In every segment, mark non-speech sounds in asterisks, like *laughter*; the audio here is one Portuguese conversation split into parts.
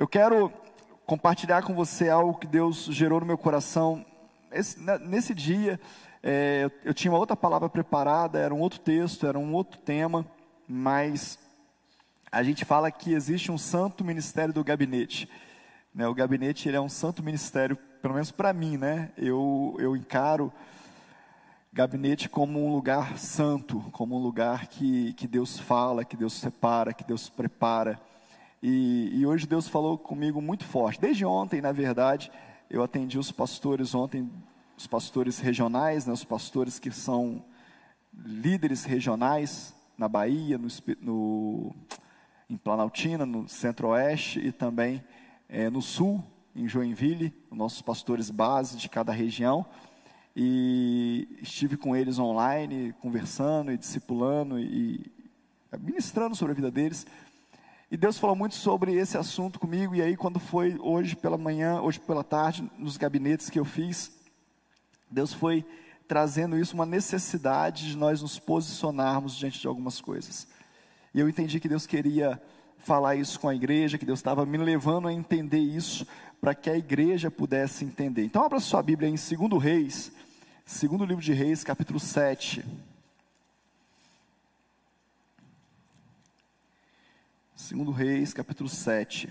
Eu quero compartilhar com você algo que Deus gerou no meu coração. Esse, nesse dia, é, eu tinha uma outra palavra preparada, era um outro texto, era um outro tema, mas a gente fala que existe um santo ministério do gabinete. Né? O gabinete ele é um santo ministério, pelo menos para mim, né? Eu, eu encaro gabinete como um lugar santo, como um lugar que, que Deus fala, que Deus separa, que Deus prepara. E, e hoje Deus falou comigo muito forte. Desde ontem, na verdade, eu atendi os pastores ontem, os pastores regionais, né, os pastores que são líderes regionais na Bahia, no, no em Planaltina, no Centro-Oeste e também é, no Sul, em Joinville, nossos pastores base de cada região. E estive com eles online, conversando e discipulando e ministrando sobre a vida deles. E Deus falou muito sobre esse assunto comigo. E aí, quando foi hoje pela manhã, hoje pela tarde, nos gabinetes que eu fiz, Deus foi trazendo isso, uma necessidade de nós nos posicionarmos diante de algumas coisas. E eu entendi que Deus queria falar isso com a igreja, que Deus estava me levando a entender isso, para que a igreja pudesse entender. Então, abra sua Bíblia em 2 Reis, segundo livro de Reis, capítulo 7. Segundo Reis, capítulo 7.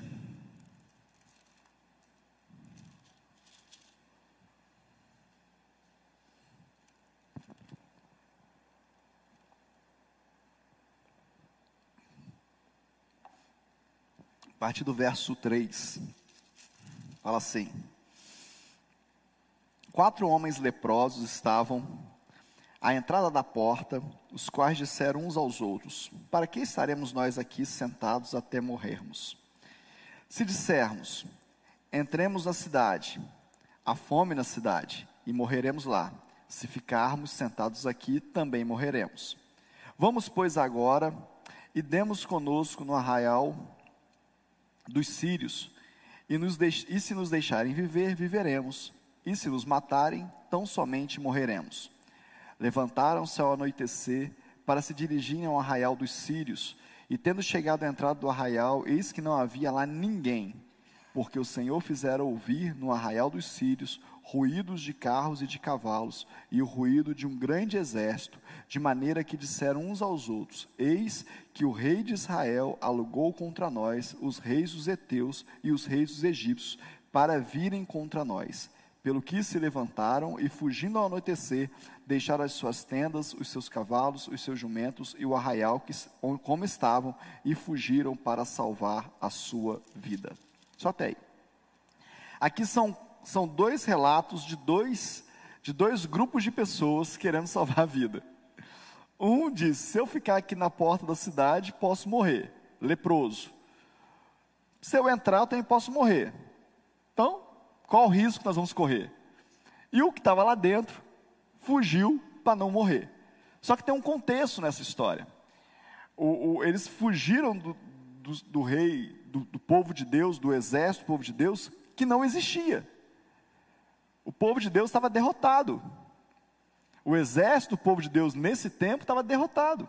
A partir do verso 3, fala assim: Quatro homens leprosos estavam à entrada da porta, os quais disseram uns aos outros: Para que estaremos nós aqui sentados até morrermos? Se dissermos: Entremos na cidade, há fome na cidade, e morreremos lá. Se ficarmos sentados aqui, também morreremos. Vamos, pois, agora e demos conosco no arraial dos sírios, e, nos e se nos deixarem viver, viveremos, e se nos matarem, tão somente morreremos. Levantaram-se ao anoitecer para se dirigirem ao arraial dos sírios, e tendo chegado à entrada do arraial, eis que não havia lá ninguém, porque o Senhor fizera ouvir no arraial dos sírios ruídos de carros e de cavalos, e o ruído de um grande exército, de maneira que disseram uns aos outros: Eis que o rei de Israel alugou contra nós os reis dos heteus e os reis dos egípcios, para virem contra nós. Pelo que se levantaram e, fugindo ao anoitecer, deixaram as suas tendas, os seus cavalos, os seus jumentos e o arraial que, como estavam, e fugiram para salvar a sua vida. Só até aí. Aqui são, são dois relatos de dois, de dois grupos de pessoas querendo *laughs* salvar a vida. Um diz: se eu ficar aqui na porta da cidade, posso morrer, leproso. Se eu entrar, eu também posso morrer. Então, qual o risco que nós vamos correr? E o que estava lá dentro fugiu para não morrer. Só que tem um contexto nessa história. O, o, eles fugiram do, do, do rei, do, do povo de Deus, do exército do povo de Deus, que não existia. O povo de Deus estava derrotado. O exército povo de Deus nesse tempo estava derrotado.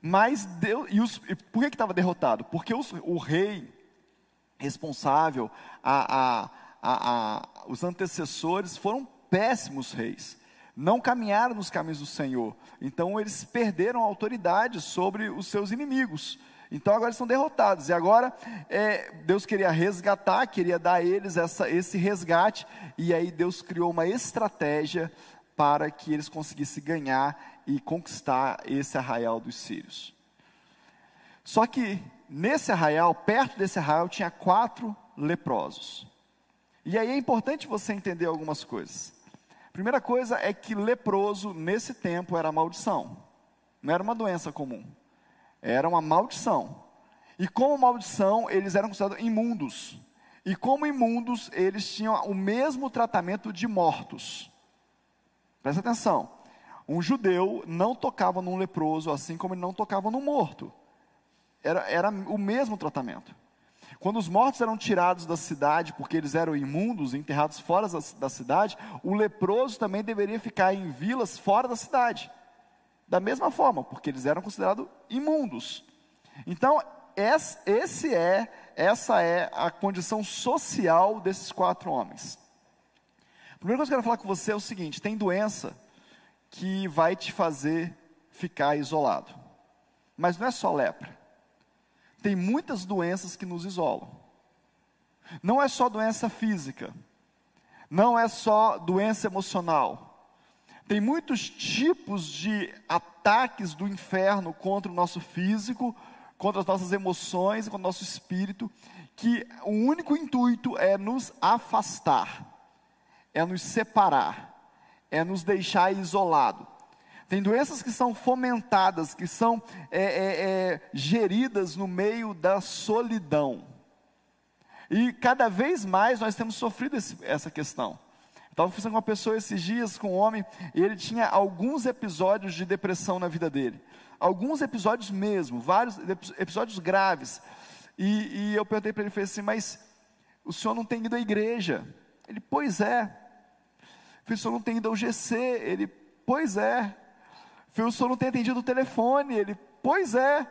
Mas Deus, e, os, e por que estava derrotado? Porque os, o rei responsável, a a, a, os antecessores foram péssimos reis, não caminharam nos caminhos do Senhor, então eles perderam a autoridade sobre os seus inimigos. Então agora eles são derrotados. E agora é, Deus queria resgatar, queria dar a eles essa, esse resgate. E aí Deus criou uma estratégia para que eles conseguissem ganhar e conquistar esse arraial dos sírios. Só que nesse arraial, perto desse arraial, tinha quatro leprosos. E aí é importante você entender algumas coisas. Primeira coisa é que leproso nesse tempo era maldição. Não era uma doença comum. Era uma maldição. E como maldição, eles eram considerados imundos. E como imundos, eles tinham o mesmo tratamento de mortos. Presta atenção. Um judeu não tocava num leproso assim como ele não tocava num morto. Era, era o mesmo tratamento. Quando os mortos eram tirados da cidade porque eles eram imundos, enterrados fora da cidade, o leproso também deveria ficar em vilas fora da cidade. Da mesma forma, porque eles eram considerados imundos. Então, esse é, essa é a condição social desses quatro homens. A primeira coisa que eu quero falar com você é o seguinte: tem doença que vai te fazer ficar isolado. Mas não é só lepra. Tem muitas doenças que nos isolam. Não é só doença física. Não é só doença emocional. Tem muitos tipos de ataques do inferno contra o nosso físico, contra as nossas emoções, contra o nosso espírito, que o único intuito é nos afastar, é nos separar, é nos deixar isolado. Tem doenças que são fomentadas, que são é, é, é, geridas no meio da solidão. E cada vez mais nós temos sofrido esse, essa questão. Estava conversando com uma pessoa esses dias, com um homem, e ele tinha alguns episódios de depressão na vida dele. Alguns episódios mesmo, vários episódios graves. E, e eu perguntei para ele, falei assim, mas o senhor não tem ido à igreja? Ele, pois é. Eu falei, o senhor não tem ido ao GC? Ele, pois é. Falei, o senhor não tem atendido o telefone? Ele, pois é.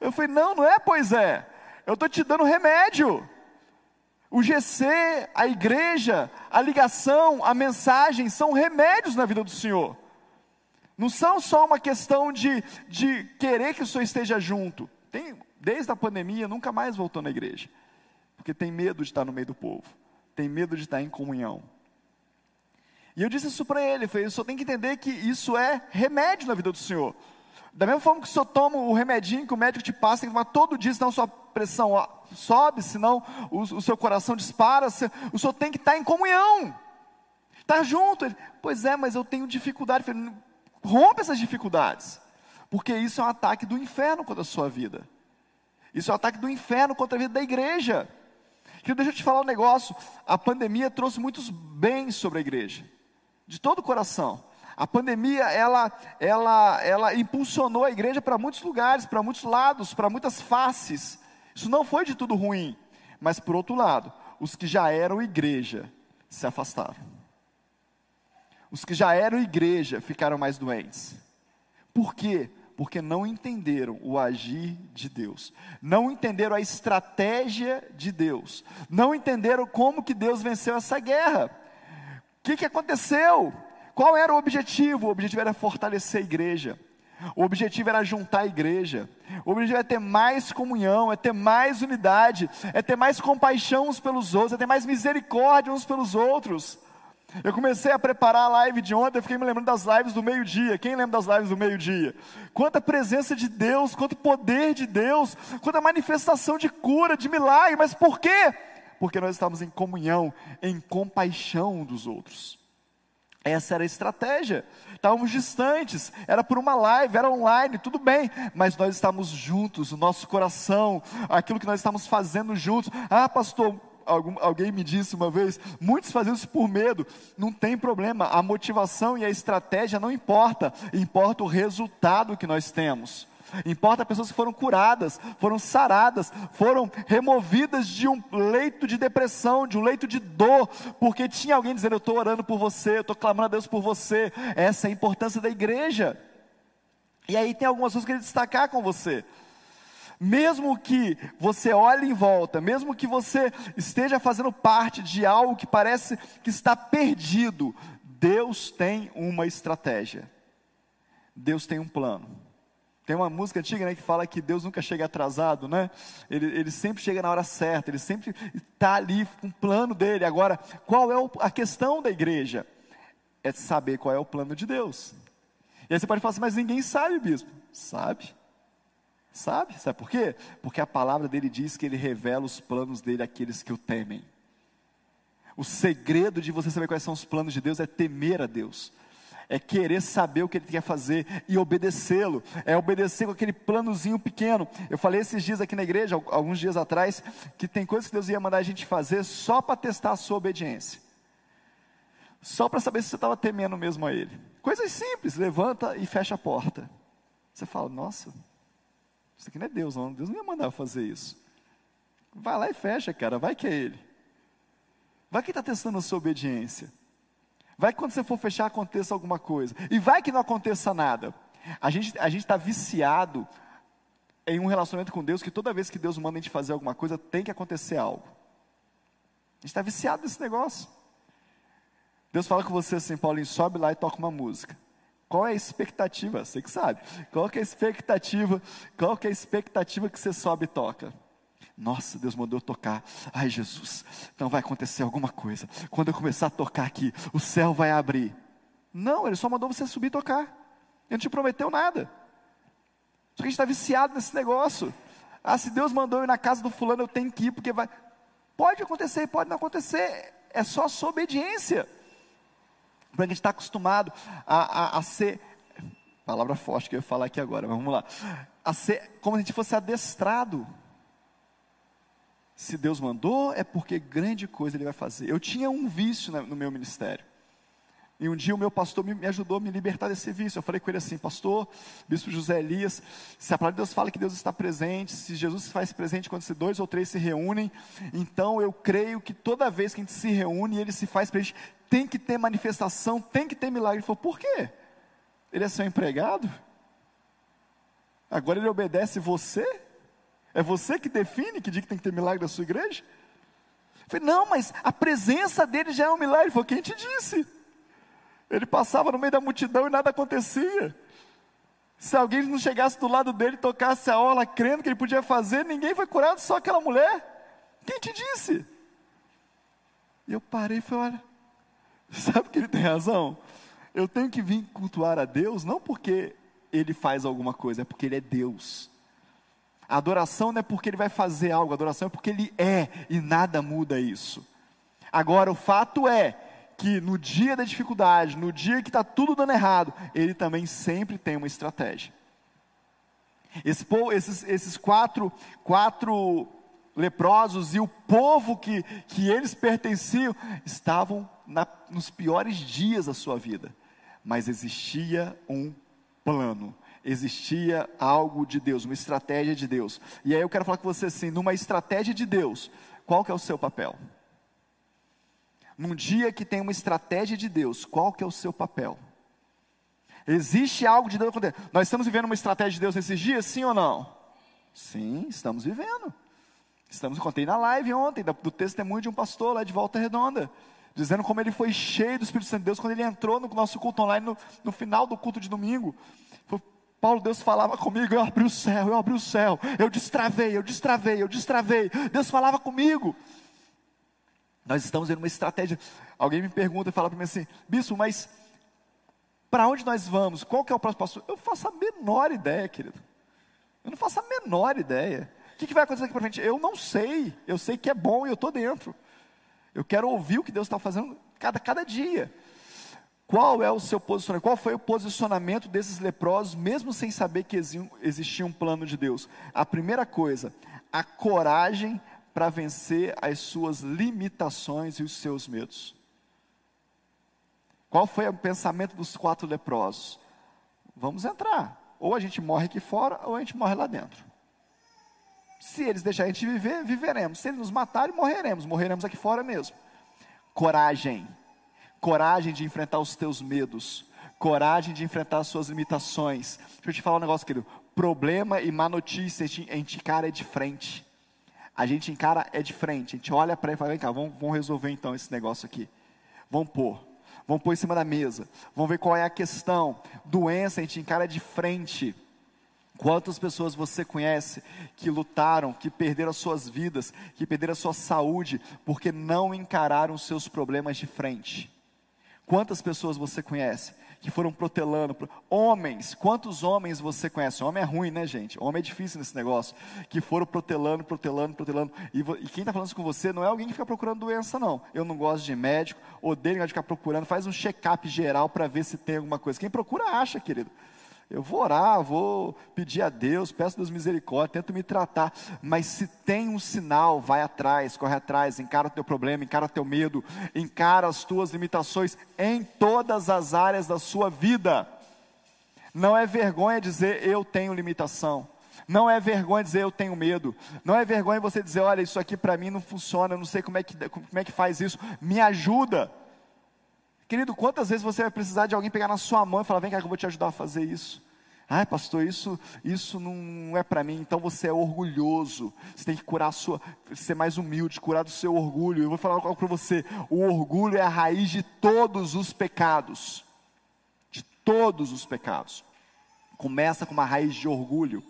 Eu falei, não, não é pois é. Eu estou te dando remédio. O GC, a igreja, a ligação, a mensagem são remédios na vida do Senhor. Não são só uma questão de, de querer que o Senhor esteja junto. Tem, desde a pandemia, nunca mais voltou na igreja. Porque tem medo de estar no meio do povo. Tem medo de estar em comunhão. E eu disse isso para ele, eu falei, o senhor tem que entender que isso é remédio na vida do Senhor. Da mesma forma que o senhor toma o remedinho que o médico te passa, tem que tomar todo dia, senão sua pressão sobe, senão o, o seu coração dispara. O senhor tem que estar em comunhão, estar tá junto. Ele, pois é, mas eu tenho dificuldade. Falei, rompe essas dificuldades, porque isso é um ataque do inferno contra a sua vida. Isso é um ataque do inferno contra a vida da igreja. Querido, deixa eu te falar um negócio. A pandemia trouxe muitos bens sobre a igreja, de todo o coração. A pandemia, ela, ela, ela impulsionou a igreja para muitos lugares, para muitos lados, para muitas faces. Isso não foi de tudo ruim. Mas, por outro lado, os que já eram igreja se afastaram. Os que já eram igreja ficaram mais doentes. Por quê? Porque não entenderam o agir de Deus, não entenderam a estratégia de Deus, não entenderam como que Deus venceu essa guerra. Que, que aconteceu? Qual era o objetivo? O objetivo era fortalecer a igreja. O objetivo era juntar a igreja. O objetivo é ter mais comunhão, é ter mais unidade, é ter mais compaixão uns pelos outros, é ter mais misericórdia uns pelos outros. Eu comecei a preparar a live de ontem, eu fiquei me lembrando das lives do meio-dia. Quem lembra das lives do meio-dia? Quanta presença de Deus, quanto poder de Deus, quanta manifestação de cura, de milagre, mas por quê? Porque nós estamos em comunhão, em compaixão dos outros. Essa era a estratégia. Estávamos distantes, era por uma live, era online, tudo bem, mas nós estamos juntos, o nosso coração, aquilo que nós estamos fazendo juntos. Ah, pastor, algum, alguém me disse uma vez, muitos fazem isso por medo. Não tem problema, a motivação e a estratégia não importa, importa o resultado que nós temos. Importa pessoas que foram curadas, foram saradas, foram removidas de um leito de depressão, de um leito de dor, porque tinha alguém dizendo: Eu estou orando por você, eu estou clamando a Deus por você. Essa é a importância da igreja. E aí tem algumas coisas que eu queria destacar com você. Mesmo que você olhe em volta, mesmo que você esteja fazendo parte de algo que parece que está perdido, Deus tem uma estratégia. Deus tem um plano. Tem uma música antiga né, que fala que Deus nunca chega atrasado, né? Ele, ele sempre chega na hora certa, ele sempre está ali com o plano dele. Agora, qual é o, a questão da igreja? É saber qual é o plano de Deus. E aí você pode falar assim, mas ninguém sabe, bispo. Sabe? Sabe? Sabe por quê? Porque a palavra dele diz que ele revela os planos dele àqueles que o temem. O segredo de você saber quais são os planos de Deus é temer a Deus é querer saber o que ele quer fazer e obedecê-lo, é obedecer com aquele planozinho pequeno. Eu falei esses dias aqui na igreja, alguns dias atrás, que tem coisas que Deus ia mandar a gente fazer só para testar a sua obediência, só para saber se você estava temendo mesmo a Ele. Coisas simples, levanta e fecha a porta. Você fala, nossa, isso aqui não é Deus, não. Deus não ia mandar fazer isso. Vai lá e fecha, cara, vai que é Ele. Vai que está testando a sua obediência. Vai que quando você for fechar aconteça alguma coisa. E vai que não aconteça nada. A gente a está viciado em um relacionamento com Deus que toda vez que Deus manda a gente fazer alguma coisa, tem que acontecer algo. A gente está viciado nesse negócio. Deus fala com você assim, Paulinho, sobe lá e toca uma música. Qual é a expectativa? Você que sabe. Qual que é a expectativa? Qual que é a expectativa que você sobe e toca? Nossa, Deus mandou eu tocar. Ai, Jesus, então vai acontecer alguma coisa. Quando eu começar a tocar aqui, o céu vai abrir. Não, Ele só mandou você subir e tocar. Ele não te prometeu nada. Só que a gente está viciado nesse negócio. Ah, se Deus mandou eu ir na casa do fulano, eu tenho que ir, porque vai. Pode acontecer, pode não acontecer. É só a sua obediência. Porque a gente está acostumado a, a, a ser. Palavra forte que eu ia falar aqui agora, mas vamos lá. A ser como se a gente fosse adestrado. Se Deus mandou, é porque grande coisa Ele vai fazer. Eu tinha um vício no meu ministério. E um dia o meu pastor me, ajudou a me libertar desse vício. Eu falei com ele assim, pastor, bispo José Elias, se a palavra de Deus fala que Deus está presente, se Jesus se faz presente quando se dois ou três se reúnem, então eu creio que toda vez que a gente se reúne ele se faz presente, tem que ter manifestação, tem que ter milagre. Ele falou, por quê? Ele é seu empregado? Agora ele obedece você? É você que define que dia que tem que ter milagre da sua igreja? Eu falei, não, mas a presença dele já é um milagre. Ele falou, quem te disse? Ele passava no meio da multidão e nada acontecia. Se alguém não chegasse do lado dele tocasse a orla crendo que ele podia fazer, ninguém foi curado, só aquela mulher. Quem te disse? E eu parei e falei: olha, sabe que ele tem razão? Eu tenho que vir cultuar a Deus, não porque ele faz alguma coisa, é porque ele é Deus. A adoração não é porque ele vai fazer algo, a adoração é porque ele é, e nada muda isso. Agora, o fato é que no dia da dificuldade, no dia que está tudo dando errado, ele também sempre tem uma estratégia. Esse, esses, esses quatro, quatro leprosos e o povo que, que eles pertenciam estavam na, nos piores dias da sua vida, mas existia um plano, existia algo de Deus, uma estratégia de Deus. E aí eu quero falar com você assim, numa estratégia de Deus, qual que é o seu papel? num dia que tem uma estratégia de Deus, qual que é o seu papel? Existe algo de Deus acontecendo. Nós estamos vivendo uma estratégia de Deus nesses dias, sim ou não? Sim, estamos vivendo. Estamos, contei na live ontem, do testemunho de um pastor lá de Volta Redonda, dizendo como ele foi cheio do Espírito Santo de Deus quando ele entrou no nosso culto online no, no final do culto de domingo. Paulo, Deus falava comigo, eu abri o céu, eu abri o céu, eu destravei, eu destravei, eu destravei. Deus falava comigo. Nós estamos em uma estratégia. Alguém me pergunta e fala para mim assim, bispo, mas para onde nós vamos? Qual que é o próximo passo? Eu faço a menor ideia, querido. Eu não faço a menor ideia. O que, que vai acontecer aqui para frente? Eu não sei. Eu sei que é bom e eu estou dentro. Eu quero ouvir o que Deus está fazendo cada, cada dia. Qual é o seu posicionamento? Qual foi o posicionamento desses leprosos, mesmo sem saber que existia um plano de Deus? A primeira coisa, a coragem para vencer as suas limitações e os seus medos. Qual foi o pensamento dos quatro leprosos? Vamos entrar. Ou a gente morre aqui fora, ou a gente morre lá dentro. Se eles deixarem a gente viver, viveremos. Se eles nos matarem, morreremos. Morreremos aqui fora mesmo. Coragem. Coragem de enfrentar os teus medos. Coragem de enfrentar as suas limitações. Deixa eu te falar um negócio, querido. Problema e má notícia, a gente encara de frente a gente encara é de frente, a gente olha para ele e fala, vem cá, vamos, vamos resolver então esse negócio aqui. Vamos pôr, vamos pôr em cima da mesa, vamos ver qual é a questão. Doença, a gente encara de frente. Quantas pessoas você conhece que lutaram, que perderam as suas vidas, que perderam a sua saúde, porque não encararam os seus problemas de frente? Quantas pessoas você conhece que foram protelando. Homens, quantos homens você conhece? Homem é ruim, né, gente? Homem é difícil nesse negócio. Que foram protelando, protelando, protelando. E, e quem está falando isso com você não é alguém que fica procurando doença, não. Eu não gosto de médico, odeio de ficar procurando. Faz um check-up geral para ver se tem alguma coisa. Quem procura, acha, querido. Eu vou orar, vou pedir a Deus, peço Deus misericórdia, tento me tratar, mas se tem um sinal, vai atrás, corre atrás, encara o teu problema, encara o teu medo, encara as tuas limitações em todas as áreas da sua vida. Não é vergonha dizer eu tenho limitação. Não é vergonha dizer eu tenho medo. Não é vergonha você dizer, olha, isso aqui para mim não funciona, eu não sei como é, que, como é que faz isso. Me ajuda. Querido, quantas vezes você vai precisar de alguém pegar na sua mão e falar: vem cá que eu vou te ajudar a fazer isso? Ai, pastor, isso, isso não é para mim. Então você é orgulhoso. Você tem que curar sua, ser mais humilde, curar do seu orgulho. Eu vou falar algo para você. O orgulho é a raiz de todos os pecados. De todos os pecados. Começa com uma raiz de orgulho.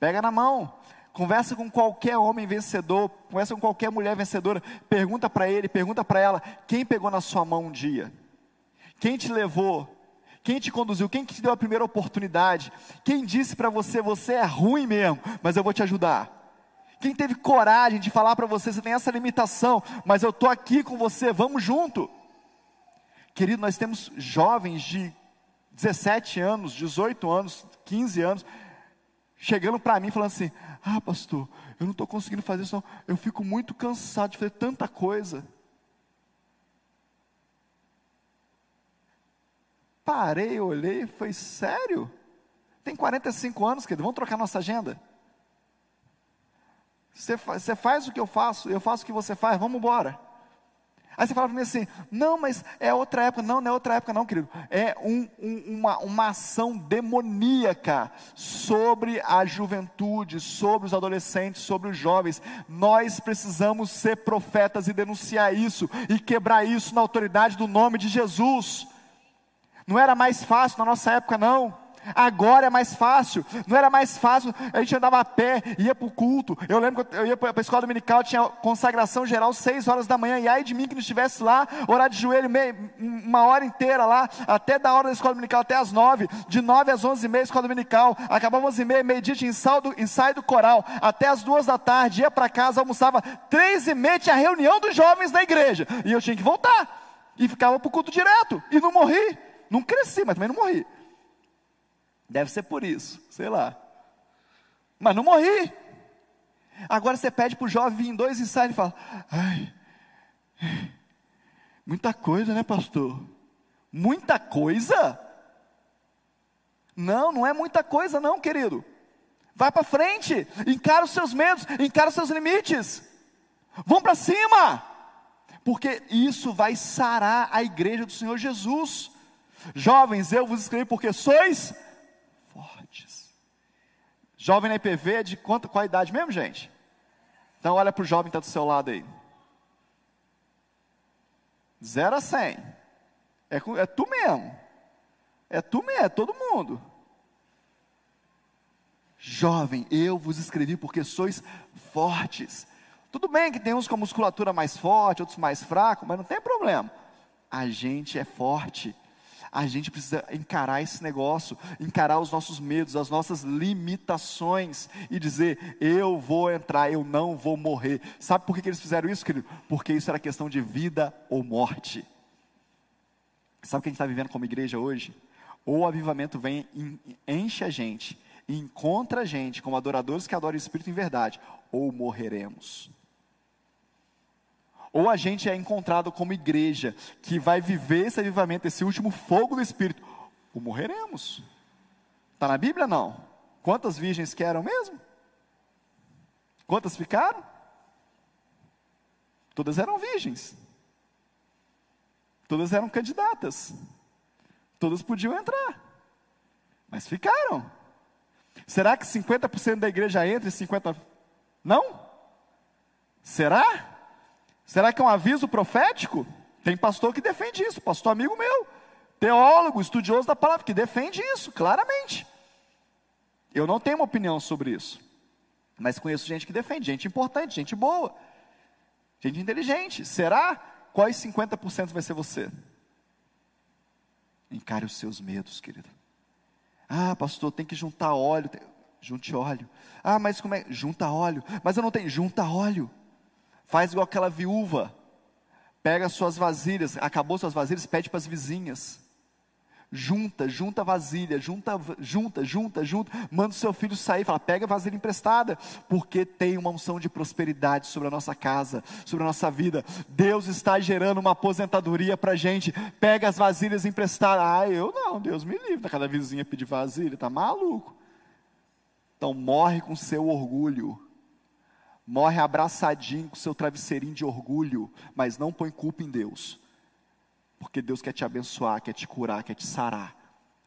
Pega na mão. Conversa com qualquer homem vencedor, conversa com qualquer mulher vencedora, pergunta para ele, pergunta para ela, quem pegou na sua mão um dia? Quem te levou? Quem te conduziu? Quem te deu a primeira oportunidade? Quem disse para você, você é ruim mesmo, mas eu vou te ajudar? Quem teve coragem de falar para você, você tem essa limitação, mas eu estou aqui com você, vamos junto. Querido, nós temos jovens de 17 anos, 18 anos, 15 anos, chegando para mim falando assim: Ah, pastor, eu não estou conseguindo fazer isso, não. eu fico muito cansado de fazer tanta coisa. Parei, olhei, foi sério? Tem 45 anos, querido, vamos trocar nossa agenda. Você, você faz o que eu faço, eu faço o que você faz, vamos embora. Aí você fala para mim assim: não, mas é outra época. Não, não é outra época, não, querido. É um, um, uma, uma ação demoníaca sobre a juventude, sobre os adolescentes, sobre os jovens. Nós precisamos ser profetas e denunciar isso e quebrar isso na autoridade do nome de Jesus. Não era mais fácil na nossa época, não. Agora é mais fácil. Não era mais fácil, a gente andava a pé, ia para o culto. Eu lembro que eu ia para a escola dominical, tinha consagração geral, seis horas da manhã, e aí de mim que não estivesse lá, orar de joelho meio, uma hora inteira lá, até da hora da escola dominical, até as nove, de nove às onze e meia, escola dominical, acabava onze e meia, meio-dia tinha ensaio do, coral, até as duas da tarde, ia para casa, almoçava, três e meia tinha a reunião dos jovens da igreja, e eu tinha que voltar, e ficava para o culto direto, e não morri, não cresci, mas também não morri. Deve ser por isso, sei lá. Mas não morri. Agora você pede para o jovem vir em dois ensaios e fala: Ai, muita coisa, né, pastor? Muita coisa? Não, não é muita coisa, não, querido. Vai para frente, encara os seus medos, encara os seus limites. Vão para cima, porque isso vai sarar a igreja do Senhor Jesus. Jovens, eu vos escrevi porque sois Jovem na IPV é de quanto, qual idade mesmo, gente? Então olha para o jovem que está do seu lado aí. Zero a cem. É, é tu mesmo. É tu mesmo, é todo mundo. Jovem, eu vos escrevi porque sois fortes. Tudo bem que tem uns com musculatura mais forte, outros mais fracos, mas não tem problema. A gente é forte a gente precisa encarar esse negócio, encarar os nossos medos, as nossas limitações e dizer: eu vou entrar, eu não vou morrer. Sabe por que, eles fizeram isso, querido? Porque isso era questão de vida ou morte. Sabe o que a gente está vivendo como igreja hoje? Ou o avivamento vem, enche a gente, encontra a gente como adoradores que adoram o Espírito em verdade, ou morreremos ou a gente é encontrado como igreja que vai viver esse avivamento, esse último fogo do Espírito, ou morreremos. Está na Bíblia? Não. Quantas virgens que eram mesmo? Quantas ficaram? Todas eram virgens. Todas eram candidatas. Todas podiam entrar. Mas ficaram. Será que 50% da igreja entra e 50% não? Será? Será que é um aviso profético? Tem pastor que defende isso, pastor amigo meu, teólogo, estudioso da palavra, que defende isso, claramente. Eu não tenho uma opinião sobre isso, mas conheço gente que defende, gente importante, gente boa, gente inteligente. Será? Quais 50% vai ser você? Encare os seus medos, querido. Ah, pastor, tem que juntar óleo. Junte óleo. Ah, mas como é? Junta óleo. Mas eu não tenho. Junta óleo. Faz igual aquela viúva. Pega suas vasilhas, acabou suas vasilhas, pede para as vizinhas. Junta, junta vasilha, junta, junta, junta, junta. Manda o seu filho sair, fala: pega a vasilha emprestada, porque tem uma unção de prosperidade sobre a nossa casa, sobre a nossa vida. Deus está gerando uma aposentadoria para a gente. Pega as vasilhas emprestadas. Ah, eu não, Deus me livre. Tá cada vizinha pedir vasilha, tá maluco. Então morre com seu orgulho morre abraçadinho com seu travesseirinho de orgulho, mas não põe culpa em Deus, porque Deus quer te abençoar, quer te curar, quer te sarar,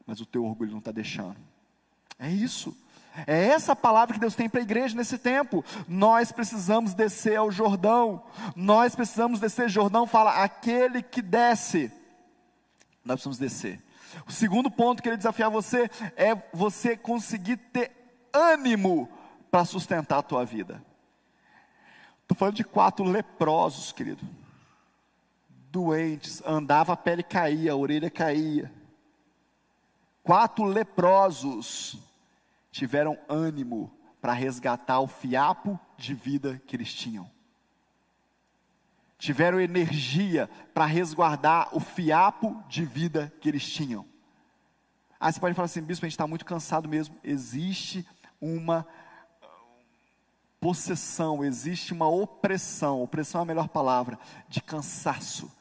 mas o teu orgulho não está deixando. É isso. É essa palavra que Deus tem para a igreja nesse tempo. Nós precisamos descer ao Jordão. Nós precisamos descer. Jordão fala aquele que desce. Nós precisamos descer. O segundo ponto que ele desafiar você é você conseguir ter ânimo para sustentar a tua vida. Estou falando de quatro leprosos, querido. Doentes, andava, a pele caía, a orelha caía. Quatro leprosos tiveram ânimo para resgatar o fiapo de vida que eles tinham. Tiveram energia para resguardar o fiapo de vida que eles tinham. Ah, você pode falar assim, bispo, a gente está muito cansado mesmo. Existe uma possessão, existe uma opressão, opressão é a melhor palavra, de cansaço.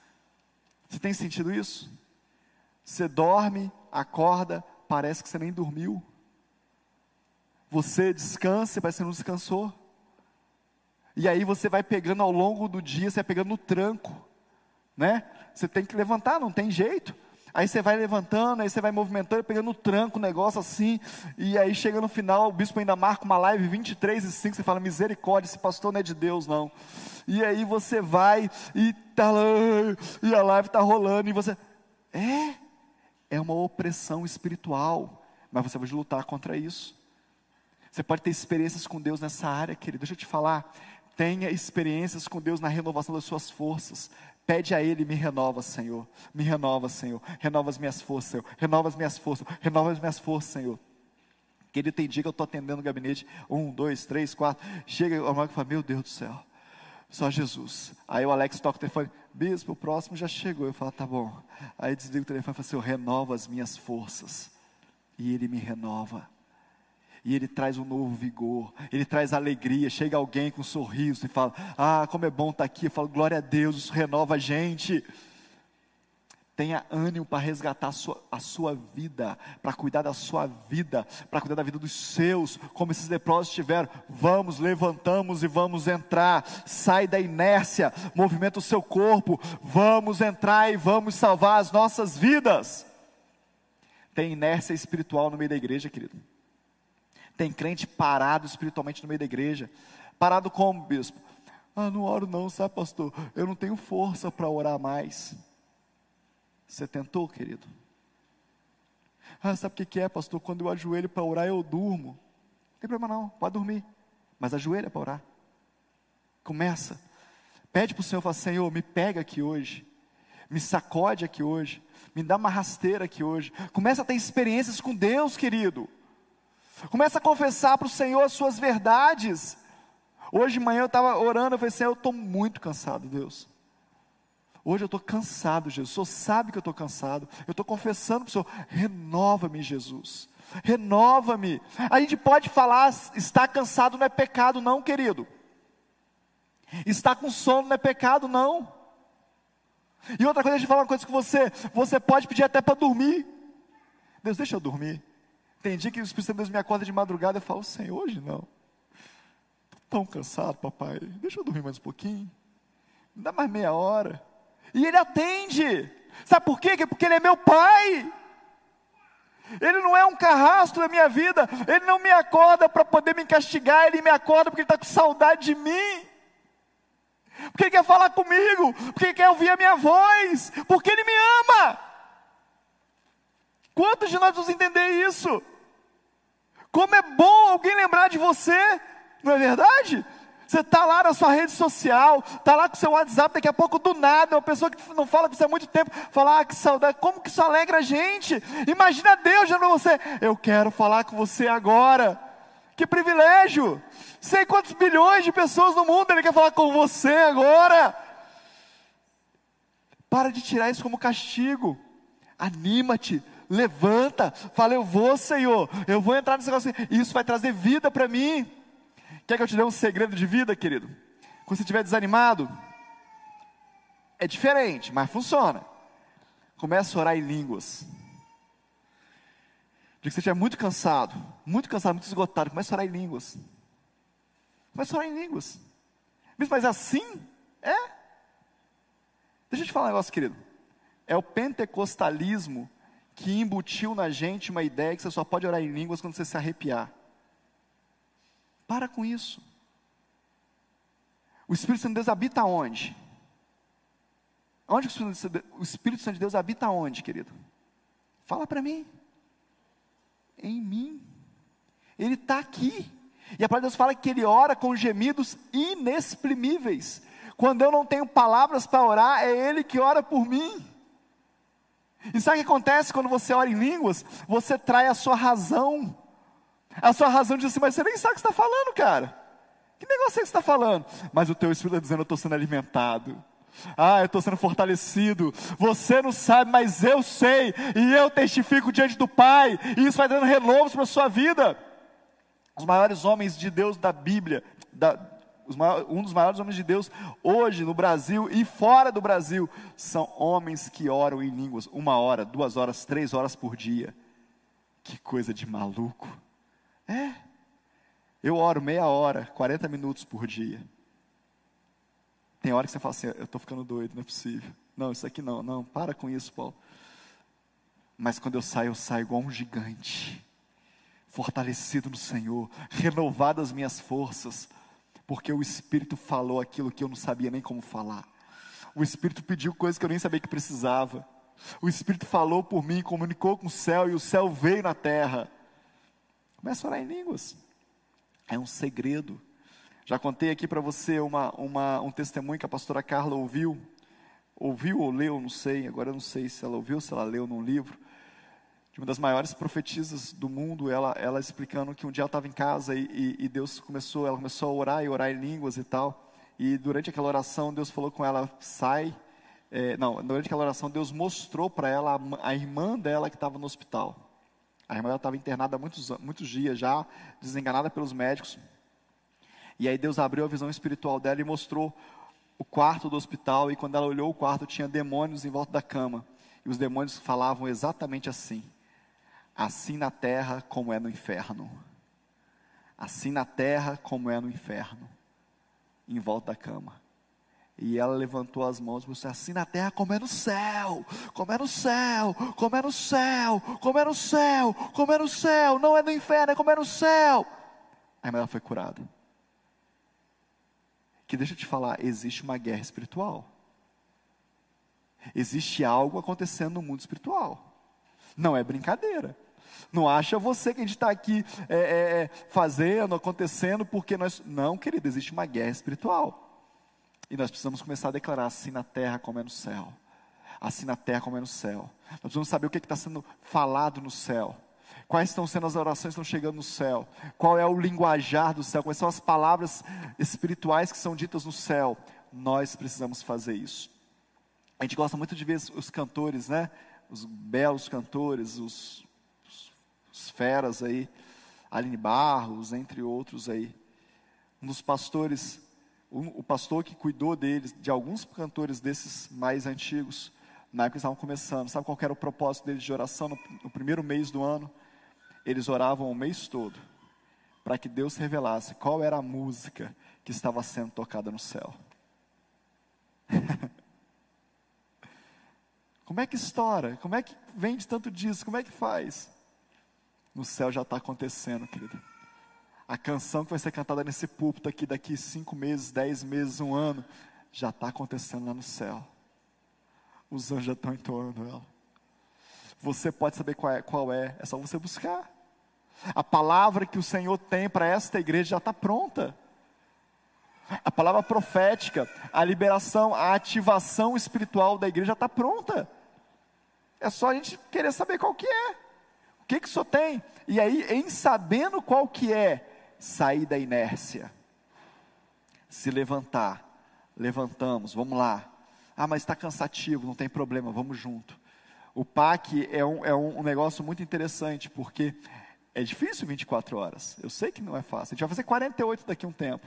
Você tem sentido isso? Você dorme, acorda, parece que você nem dormiu. Você descansa, parece que você não descansou. E aí você vai pegando ao longo do dia, você vai pegando no tranco, né? Você tem que levantar, não tem jeito. Aí você vai levantando, aí você vai movimentando, pegando no tranco o negócio assim, e aí chega no final, o bispo ainda marca uma live 23 e 5, você fala, misericórdia, esse pastor não é de Deus, não. E aí você vai e tá lá, e a live está rolando, e você. É, é uma opressão espiritual, mas você vai lutar contra isso. Você pode ter experiências com Deus nessa área, querido. Deixa eu te falar. Tenha experiências com Deus na renovação das suas forças. Pede a Ele, me renova, Senhor. Me renova, Senhor. Renova as minhas forças, Senhor. Renova as minhas forças. Renova as minhas forças, Senhor. Querido, tem dia que eu estou atendendo o gabinete. Um, dois, três, quatro. Chega o Marco e fala: Meu Deus do céu. Só Jesus. Aí o Alex toca o telefone, bispo, o próximo já chegou. Eu falo, tá bom. Aí desliga o telefone e fala assim: Eu renovo as minhas forças. E ele me renova e ele traz um novo vigor, ele traz alegria. Chega alguém com um sorriso e fala: Ah, como é bom estar aqui. Eu falo: Glória a Deus, isso renova a gente. Tenha ânimo para resgatar a sua, a sua vida, para cuidar da sua vida, para cuidar da vida dos seus, como esses leprosos tiveram. Vamos, levantamos e vamos entrar. Sai da inércia, movimenta o seu corpo. Vamos entrar e vamos salvar as nossas vidas. Tem inércia espiritual no meio da igreja, querido. Tem crente parado espiritualmente no meio da igreja. Parado como, bispo? Ah, não oro não, sabe, pastor? Eu não tenho força para orar mais. Você tentou, querido? Ah, sabe o que é, pastor? Quando eu ajoelho para orar, eu durmo. Não tem problema não, pode dormir. Mas ajoelha para orar. Começa. Pede para o Senhor, fala, Senhor, me pega aqui hoje. Me sacode aqui hoje. Me dá uma rasteira aqui hoje. Começa a ter experiências com Deus, querido. Começa a confessar para o Senhor as suas verdades. Hoje de manhã eu estava orando, eu falei assim, eu estou muito cansado, Deus. Hoje eu estou cansado, Jesus. O Senhor sabe que eu estou cansado. Eu estou confessando para o Senhor, renova-me, Jesus. Renova-me. A gente pode falar, estar cansado não é pecado, não, querido. Estar com sono não é pecado, não. E outra coisa, deixa eu falar uma coisa com você. Você pode pedir até para dormir. Deus, deixa eu dormir. Tem dia que o Espírito me acorda de madrugada e fala, Senhor, hoje não. Estou tão cansado, papai. Deixa eu dormir mais um pouquinho. Me dá mais meia hora. E ele atende. Sabe por quê? Porque ele é meu pai. Ele não é um carrasco da minha vida. Ele não me acorda para poder me castigar. Ele me acorda porque ele está com saudade de mim. Porque ele quer falar comigo. Porque ele quer ouvir a minha voz. Porque ele me ama. Quantos de nós vamos entender isso? Como é bom alguém lembrar de você, não é verdade? Você está lá na sua rede social, está lá com o seu WhatsApp, daqui a pouco do nada, uma pessoa que não fala com você há muito tempo, fala, ah, que saudade, como que isso alegra a gente? Imagina Deus dizendo para você, eu quero falar com você agora. Que privilégio! Sei quantos bilhões de pessoas no mundo ele quer falar com você agora. Para de tirar isso como castigo. Anima-te, levanta, fala, eu vou, Senhor, eu vou entrar nesse negócio, isso vai trazer vida para mim. Quer que eu te dê um segredo de vida, querido? Quando você estiver desanimado, é diferente, mas funciona. Começa a orar em línguas. De que você estiver muito cansado, muito cansado, muito esgotado, começa a orar em línguas. Começa a orar em línguas. Mas assim? É? Deixa eu te falar um negócio, querido. É o pentecostalismo que embutiu na gente uma ideia que você só pode orar em línguas quando você se arrepiar. Para com isso. O Espírito Santo de Deus habita onde? Onde o Espírito Santo de Deus habita onde, querido? Fala para mim. Em mim. Ele está aqui. E a palavra de Deus fala que ele ora com gemidos inexprimíveis. Quando eu não tenho palavras para orar, é Ele que ora por mim. E sabe o que acontece quando você ora em línguas? Você trai a sua razão. A sua razão diz assim, mas você nem sabe o que está falando, cara. Que negócio é que você está falando? Mas o teu espírito está dizendo, eu estou sendo alimentado. Ah, eu estou sendo fortalecido. Você não sabe, mas eu sei. E eu testifico diante do Pai. E isso vai dando renovos para a sua vida. Os maiores homens de Deus da Bíblia, da, um dos maiores homens de Deus hoje no Brasil e fora do Brasil, são homens que oram em línguas uma hora, duas horas, três horas por dia. Que coisa de maluco. É. Eu oro meia hora, 40 minutos por dia. Tem hora que você fala assim, eu estou ficando doido, não é possível. Não, isso aqui não, não, para com isso, Paulo. Mas quando eu saio, eu saio igual um gigante, fortalecido no Senhor, renovado as minhas forças, porque o Espírito falou aquilo que eu não sabia nem como falar. O Espírito pediu coisas que eu nem sabia que precisava. O Espírito falou por mim, comunicou com o céu e o céu veio na terra. Começa a orar em línguas. É um segredo. Já contei aqui para você uma, uma, um testemunho que a pastora Carla ouviu. Ouviu ou leu, não sei, agora eu não sei se ela ouviu, se ela leu num livro uma das maiores profetisas do mundo, ela, ela explicando que um dia ela estava em casa e, e, e, Deus começou, ela começou a orar e orar em línguas e tal. E durante aquela oração, Deus falou com ela, sai. É, não, durante aquela oração, Deus mostrou para ela a, a, irmã dela que estava no hospital. A irmã dela estava internada há muitos, muitos dias já, desenganada pelos médicos. E aí Deus abriu a visão espiritual dela e mostrou o quarto do hospital. E quando ela olhou o quarto, tinha demônios em volta da cama. E os demônios falavam exatamente assim: assim na terra como é no inferno. Assim na terra como é no inferno, em volta da cama. E ela levantou as mãos e disse: Assim na terra como é no céu, como é no céu, como é no céu, como é no céu, como é no céu, não é no inferno, é como é no céu. Aí ela foi curada. Que deixa eu te falar, existe uma guerra espiritual. Existe algo acontecendo no mundo espiritual. Não é brincadeira. Não acha você que a gente está aqui é, é, é, fazendo, acontecendo, porque nós. Não, querido, existe uma guerra espiritual. E nós precisamos começar a declarar assim na terra como é no céu. Assim na terra como é no céu. Nós precisamos saber o que está sendo falado no céu. Quais estão sendo as orações que estão chegando no céu? Qual é o linguajar do céu? Quais são as palavras espirituais que são ditas no céu? Nós precisamos fazer isso. A gente gosta muito de ver os cantores, né? Os belos cantores, os os feras aí, Aline Barros, entre outros aí. Um dos pastores, um, o pastor que cuidou deles, de alguns cantores desses mais antigos, na época que estavam começando, sabe qual era o propósito deles de oração no, no primeiro mês do ano? Eles oravam o mês todo, para que Deus revelasse qual era a música que estava sendo tocada no céu. *laughs* Como é que estoura? Como é que vende tanto disso? Como é que faz? no céu já está acontecendo, querido. A canção que vai ser cantada nesse púlpito aqui daqui cinco meses, dez meses, um ano, já está acontecendo lá no céu. Os anjos já estão entoando ela. Você pode saber qual é, qual é, é só você buscar. A palavra que o Senhor tem para esta igreja já está pronta. A palavra profética, a liberação, a ativação espiritual da igreja está pronta. É só a gente querer saber qual que é que que só tem? E aí, em sabendo qual que é, sair da inércia. Se levantar. Levantamos, vamos lá. Ah, mas está cansativo, não tem problema, vamos junto. O PAC é um, é um negócio muito interessante, porque é difícil 24 horas. Eu sei que não é fácil. A gente vai fazer 48 daqui a um tempo.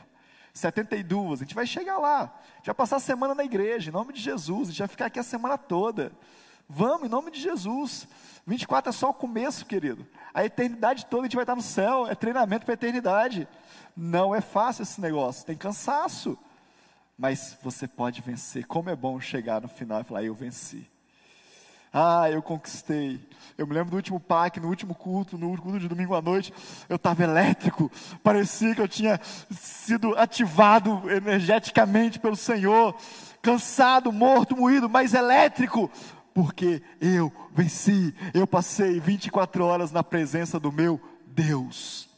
72, a gente vai chegar lá. A gente vai passar a semana na igreja, em nome de Jesus. A gente vai ficar aqui a semana toda. Vamos, em nome de Jesus. 24 é só o começo, querido. A eternidade toda a gente vai estar no céu. É treinamento para a eternidade. Não é fácil esse negócio, tem cansaço. Mas você pode vencer. Como é bom chegar no final e falar: Eu venci. Ah, eu conquistei. Eu me lembro do último PAC, no último culto, no culto de domingo à noite, eu estava elétrico, parecia que eu tinha sido ativado energeticamente pelo Senhor, cansado, morto, moído, mas elétrico, porque eu venci, eu passei 24 horas na presença do meu Deus.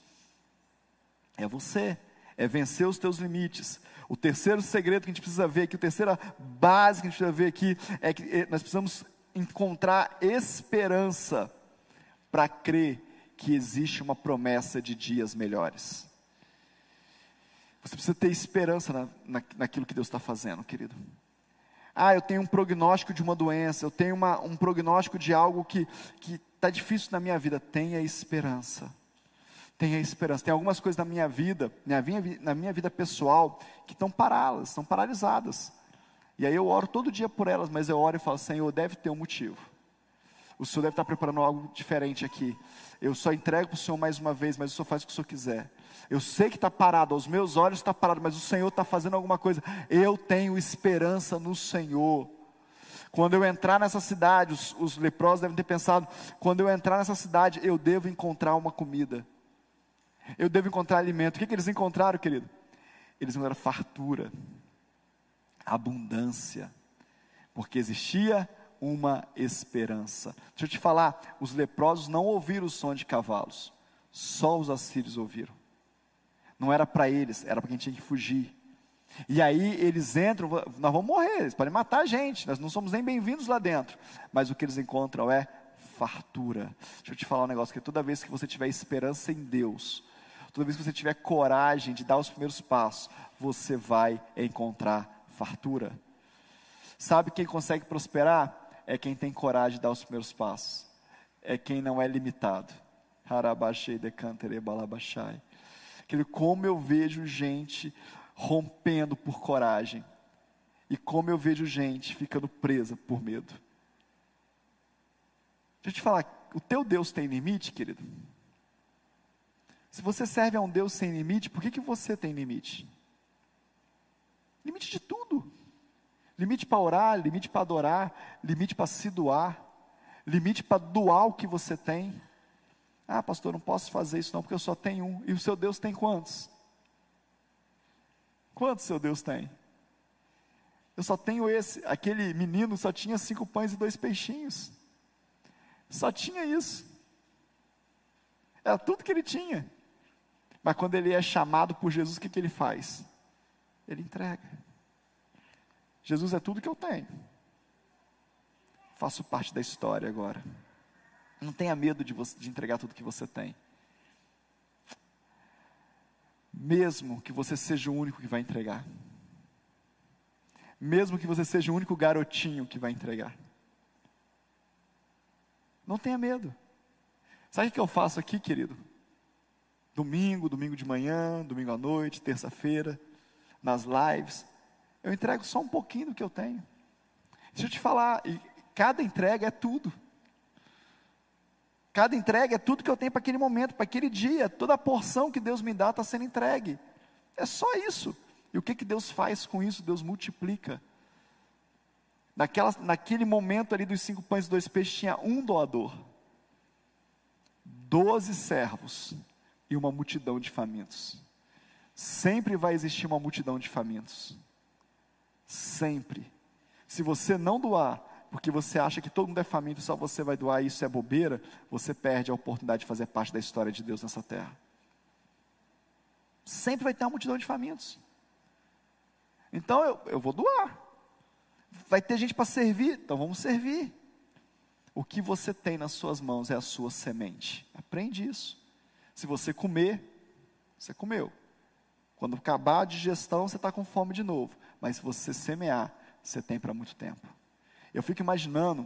É você, é vencer os teus limites. O terceiro segredo que a gente precisa ver aqui, a terceira base que a gente precisa ver aqui, é que eh, nós precisamos encontrar esperança para crer que existe uma promessa de dias melhores. Você precisa ter esperança na, na, naquilo que Deus está fazendo, querido. Ah, eu tenho um prognóstico de uma doença, eu tenho uma, um prognóstico de algo que está difícil na minha vida. Tenha esperança. Tenha esperança. Tem algumas coisas na minha vida, na minha, na minha vida pessoal, que estão paradas, estão paralisadas. E aí eu oro todo dia por elas, mas eu oro e falo, Senhor, deve ter um motivo. O Senhor deve estar preparando algo diferente aqui. Eu só entrego para o Senhor mais uma vez, mas o Senhor faz o que o Senhor quiser. Eu sei que está parado, aos meus olhos está parado, mas o Senhor está fazendo alguma coisa. Eu tenho esperança no Senhor. Quando eu entrar nessa cidade, os, os leprosos devem ter pensado: quando eu entrar nessa cidade, eu devo encontrar uma comida. Eu devo encontrar alimento. O que, que eles encontraram, querido? Eles encontraram fartura abundância, porque existia uma esperança. Deixa eu te falar, os leprosos não ouviram o som de cavalos, só os assírios ouviram. Não era para eles, era para quem tinha que fugir. E aí eles entram, nós vamos morrer, eles podem matar a gente, nós não somos nem bem-vindos lá dentro. Mas o que eles encontram é fartura. Deixa eu te falar um negócio: que toda vez que você tiver esperança em Deus, toda vez que você tiver coragem de dar os primeiros passos, você vai encontrar fartura. Sabe quem consegue prosperar? É quem tem coragem de dar os primeiros passos. É quem não é limitado. Harabashei decantere balabashai. Aquele como eu vejo gente rompendo por coragem. E como eu vejo gente ficando presa por medo. Deixa eu te falar, o teu Deus tem limite, querido? Se você serve a um Deus sem limite, por que, que você tem limite? Limite de tudo. Limite para orar, limite para adorar, limite para se doar, limite para doar o que você tem. Ah, pastor, não posso fazer isso não, porque eu só tenho um. E o seu Deus tem quantos? Quantos seu Deus tem? Eu só tenho esse. Aquele menino só tinha cinco pães e dois peixinhos. Só tinha isso. Era tudo que ele tinha. Mas quando ele é chamado por Jesus, o que, que ele faz? Ele entrega. Jesus é tudo que eu tenho. Faço parte da história agora. Não tenha medo de, você, de entregar tudo que você tem. Mesmo que você seja o único que vai entregar. Mesmo que você seja o único garotinho que vai entregar. Não tenha medo. Sabe o que eu faço aqui, querido? Domingo, domingo de manhã, domingo à noite, terça-feira nas lives, eu entrego só um pouquinho do que eu tenho. Deixa eu te falar, cada entrega é tudo. Cada entrega é tudo que eu tenho para aquele momento, para aquele dia. Toda a porção que Deus me dá está sendo entregue. É só isso. E o que, que Deus faz com isso? Deus multiplica. Naquela, naquele momento ali dos cinco pães e dois peixes, tinha um doador, doze servos e uma multidão de famintos. Sempre vai existir uma multidão de famintos. Sempre. Se você não doar, porque você acha que todo mundo é faminto só você vai doar e isso é bobeira, você perde a oportunidade de fazer parte da história de Deus nessa terra. Sempre vai ter uma multidão de famintos. Então eu, eu vou doar. Vai ter gente para servir, então vamos servir. O que você tem nas suas mãos é a sua semente. Aprende isso. Se você comer, você comeu. Quando acabar a digestão, você está com fome de novo. Mas se você semear, você tem para muito tempo. Eu fico imaginando,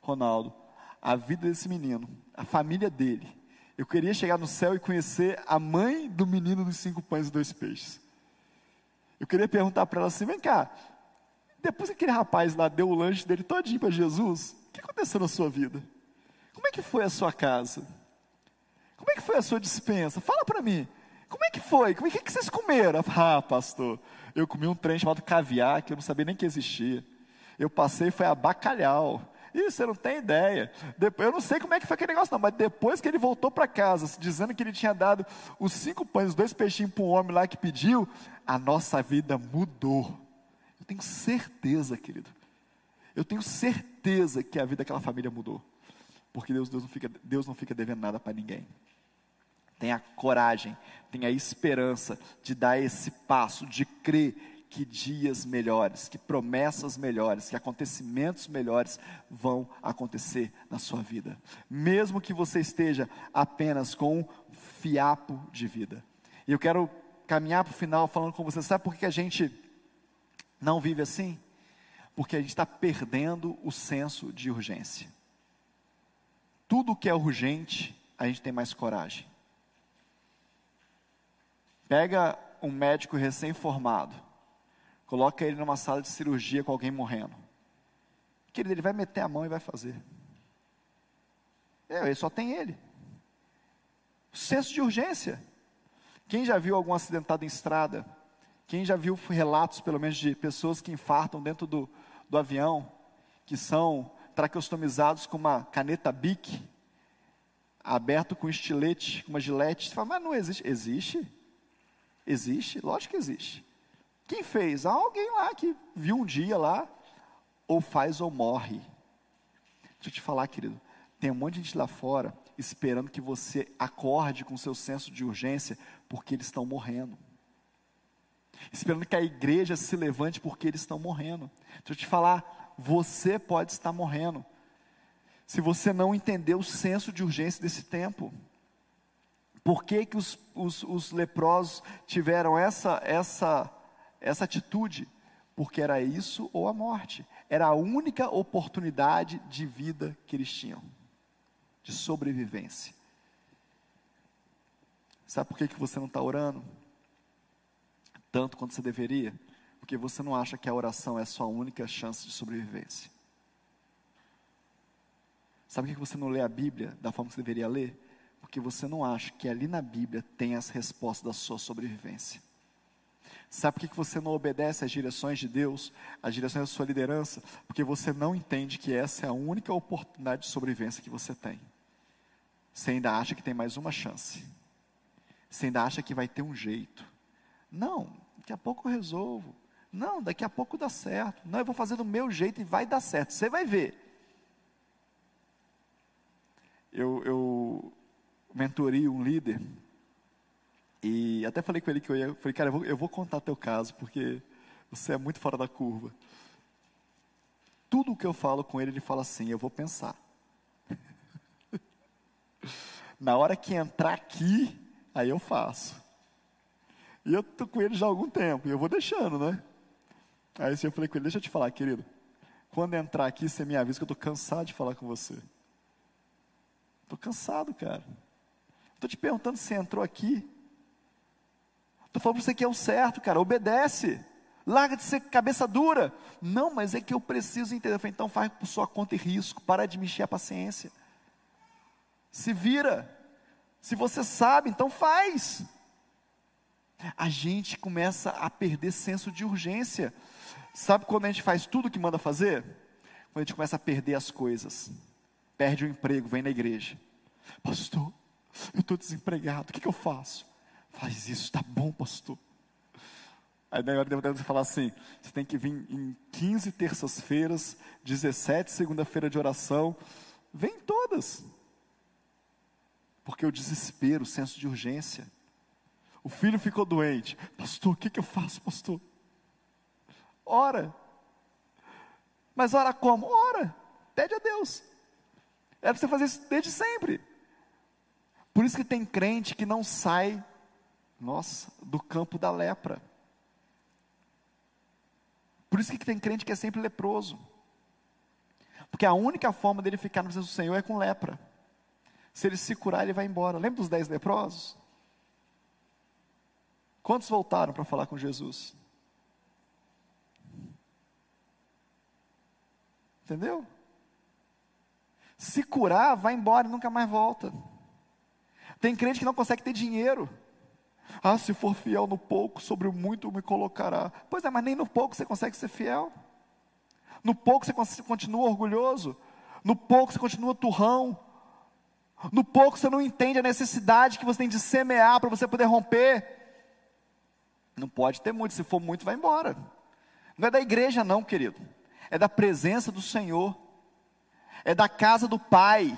Ronaldo, a vida desse menino, a família dele. Eu queria chegar no céu e conhecer a mãe do menino dos cinco pães e dois peixes. Eu queria perguntar para ela assim: vem cá, depois que aquele rapaz lá deu o lanche dele todinho para Jesus, o que aconteceu na sua vida? Como é que foi a sua casa? Como é que foi a sua dispensa? Fala para mim. Como é que foi? Como é que vocês comeram? Ah, pastor, eu comi um trem chamado caviar, que eu não sabia nem que existia. Eu passei, foi a bacalhau. Ih, você não tem ideia. Eu não sei como é que foi aquele negócio, não, mas depois que ele voltou para casa, dizendo que ele tinha dado os cinco pães, os dois peixinhos para um homem lá que pediu, a nossa vida mudou. Eu tenho certeza, querido. Eu tenho certeza que a vida daquela família mudou. Porque Deus, Deus, não, fica, Deus não fica devendo nada para ninguém. Tenha coragem, tenha esperança de dar esse passo, de crer que dias melhores, que promessas melhores, que acontecimentos melhores vão acontecer na sua vida, mesmo que você esteja apenas com um fiapo de vida. E eu quero caminhar para o final falando com você, sabe por que a gente não vive assim? Porque a gente está perdendo o senso de urgência. Tudo que é urgente, a gente tem mais coragem. Pega um médico recém-formado, Coloca ele numa sala de cirurgia com alguém morrendo. Querido, ele vai meter a mão e vai fazer. É, ele só tem ele. Senso de urgência. Quem já viu algum acidentado em estrada? Quem já viu relatos, pelo menos, de pessoas que infartam dentro do, do avião, que são traqueostomizados com uma caneta BIC, aberto com estilete, com uma gilete? Você fala, mas não existe. Existe? Existe? Lógico que existe. Quem fez? Alguém lá que viu um dia lá, ou faz ou morre. Deixa eu te falar, querido, tem um monte de gente lá fora esperando que você acorde com seu senso de urgência, porque eles estão morrendo. Esperando que a igreja se levante porque eles estão morrendo. Deixa eu te falar, você pode estar morrendo. Se você não entender o senso de urgência desse tempo. Por que, que os, os, os leprosos tiveram essa, essa essa atitude, porque era isso ou a morte. Era a única oportunidade de vida que eles tinham, de sobrevivência. Sabe por que, que você não está orando? Tanto quanto você deveria? Porque você não acha que a oração é a sua única chance de sobrevivência. Sabe por que você não lê a Bíblia da forma que você deveria ler? Porque você não acha que ali na Bíblia tem as respostas da sua sobrevivência. Sabe por que você não obedece às direções de Deus, às direções da sua liderança? Porque você não entende que essa é a única oportunidade de sobrevivência que você tem. Você ainda acha que tem mais uma chance. Você ainda acha que vai ter um jeito. Não, daqui a pouco eu resolvo. Não, daqui a pouco dá certo. Não, eu vou fazer do meu jeito e vai dar certo. Você vai ver. Eu, eu mentorei um líder e até falei com ele que eu ia, falei, cara, eu vou, eu vou contar teu caso, porque você é muito fora da curva. Tudo o que eu falo com ele, ele fala assim, eu vou pensar. *laughs* Na hora que entrar aqui, aí eu faço. E eu tô com ele já há algum tempo, e eu vou deixando, né? Aí assim, eu falei com ele, deixa eu te falar, querido. Quando entrar aqui, você me avisa que eu estou cansado de falar com você. Estou cansado, cara. Estou te perguntando se entrou aqui. Estou falando para você que é o certo, cara, obedece. Larga de ser cabeça dura. Não, mas é que eu preciso entender. Eu falei, então faz por sua conta e risco. Para de mexer a paciência. Se vira. Se você sabe, então faz. A gente começa a perder senso de urgência. Sabe quando a gente faz tudo o que manda fazer? Quando a gente começa a perder as coisas. Perde o emprego, vem na igreja. Pastor, eu estou desempregado, o que, que eu faço? Faz isso, tá bom, pastor. Aí na hora de você falar assim: você tem que vir em 15 terças-feiras, 17 segunda-feira de oração. Vem todas. Porque o desespero, o senso de urgência. O filho ficou doente. Pastor, o que, que eu faço, pastor? Ora. Mas ora como? Ora. Pede a Deus. É para você fazer isso desde sempre. Por isso que tem crente que não sai nossa, do campo da lepra. Por isso que tem crente que é sempre leproso. Porque a única forma dele ficar no presença do Senhor é com lepra. Se ele se curar, ele vai embora. Lembra dos dez leprosos? Quantos voltaram para falar com Jesus? Entendeu? Se curar, vai embora e nunca mais volta. Tem crente que não consegue ter dinheiro. Ah, se for fiel no pouco, sobre o muito me colocará. Pois é, mas nem no pouco você consegue ser fiel. No pouco você continua orgulhoso. No pouco você continua turrão. No pouco você não entende a necessidade que você tem de semear para você poder romper. Não pode ter muito, se for muito, vai embora. Não é da igreja, não, querido. É da presença do Senhor. É da casa do Pai.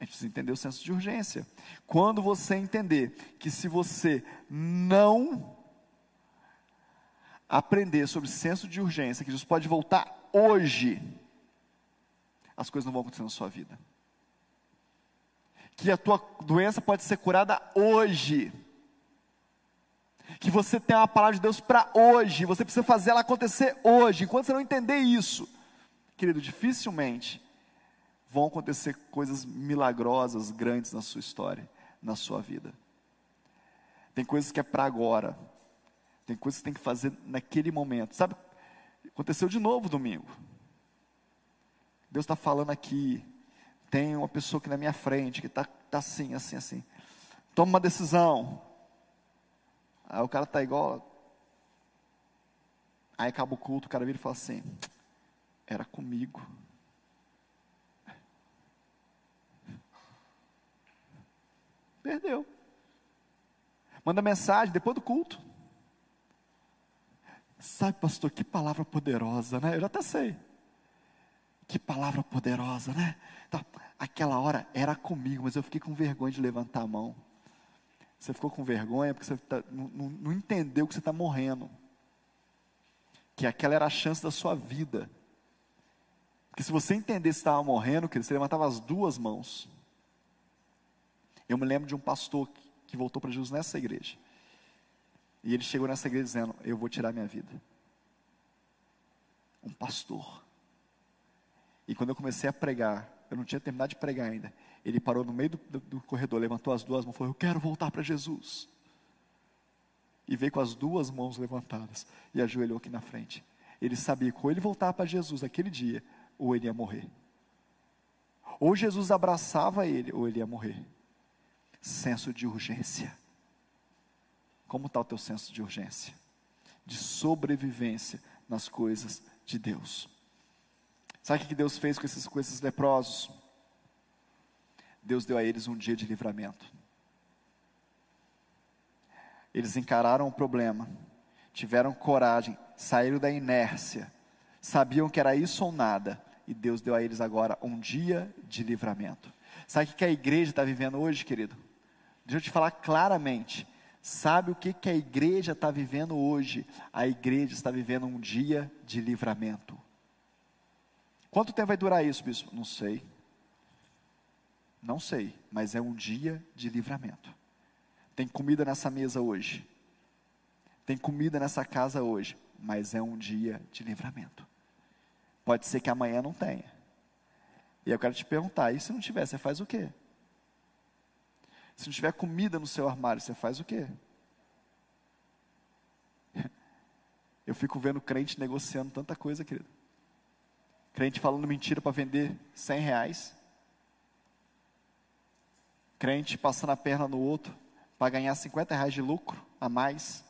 A gente precisa entender o senso de urgência. Quando você entender que se você não aprender sobre senso de urgência, que Jesus pode voltar hoje, as coisas não vão acontecer na sua vida. Que a tua doença pode ser curada hoje. Que você tem uma palavra de Deus para hoje, você precisa fazer ela acontecer hoje. Enquanto você não entender isso, querido, dificilmente vão acontecer coisas milagrosas, grandes na sua história, na sua vida. Tem coisas que é para agora, tem coisas que tem que fazer naquele momento. Sabe, aconteceu de novo domingo. Deus está falando aqui. Tem uma pessoa aqui na minha frente que está tá assim, assim, assim. Toma uma decisão. Aí o cara está igual. Aí acaba o culto, o cara vira e fala assim: Era comigo. Perdeu. Manda mensagem depois do culto. Sabe, pastor, que palavra poderosa, né? Eu já até sei. Que palavra poderosa, né? Então, aquela hora era comigo, mas eu fiquei com vergonha de levantar a mão. Você ficou com vergonha porque você tá, não, não, entendeu que você está morrendo. Que aquela era a chance da sua vida. Porque se você entendesse que estava morrendo, que você levantava as duas mãos. Eu me lembro de um pastor que, voltou para Jesus nessa igreja. E ele chegou nessa igreja dizendo: Eu vou tirar minha vida. Um pastor. E quando eu comecei a pregar, eu não tinha terminado de pregar ainda. Ele parou no meio do, do, do corredor, levantou as duas mãos e falou: Eu quero voltar para Jesus. E veio com as duas mãos levantadas e ajoelhou aqui na frente. Ele sabia que ou ele voltava para Jesus aquele dia, ou ele ia morrer. Ou Jesus abraçava ele, ou ele ia morrer. Senso de urgência. Como está o teu senso de urgência? De sobrevivência nas coisas de Deus. Sabe o que Deus fez com esses, com esses leprosos? Deus deu a eles um dia de livramento. Eles encararam o problema, tiveram coragem, saíram da inércia, sabiam que era isso ou nada, e Deus deu a eles agora um dia de livramento. Sabe o que a igreja está vivendo hoje, querido? Deixa eu te falar claramente. Sabe o que, que a igreja está vivendo hoje? A igreja está vivendo um dia de livramento. Quanto tempo vai durar isso, bispo? Não sei. Não sei, mas é um dia de livramento. Tem comida nessa mesa hoje. Tem comida nessa casa hoje, mas é um dia de livramento. Pode ser que amanhã não tenha. E eu quero te perguntar: e se não tiver, você faz o quê? Se não tiver comida no seu armário, você faz o quê? Eu fico vendo crente negociando tanta coisa, querido. Crente falando mentira para vender 100 reais. Crente passando a perna no outro para ganhar 50 reais de lucro a mais.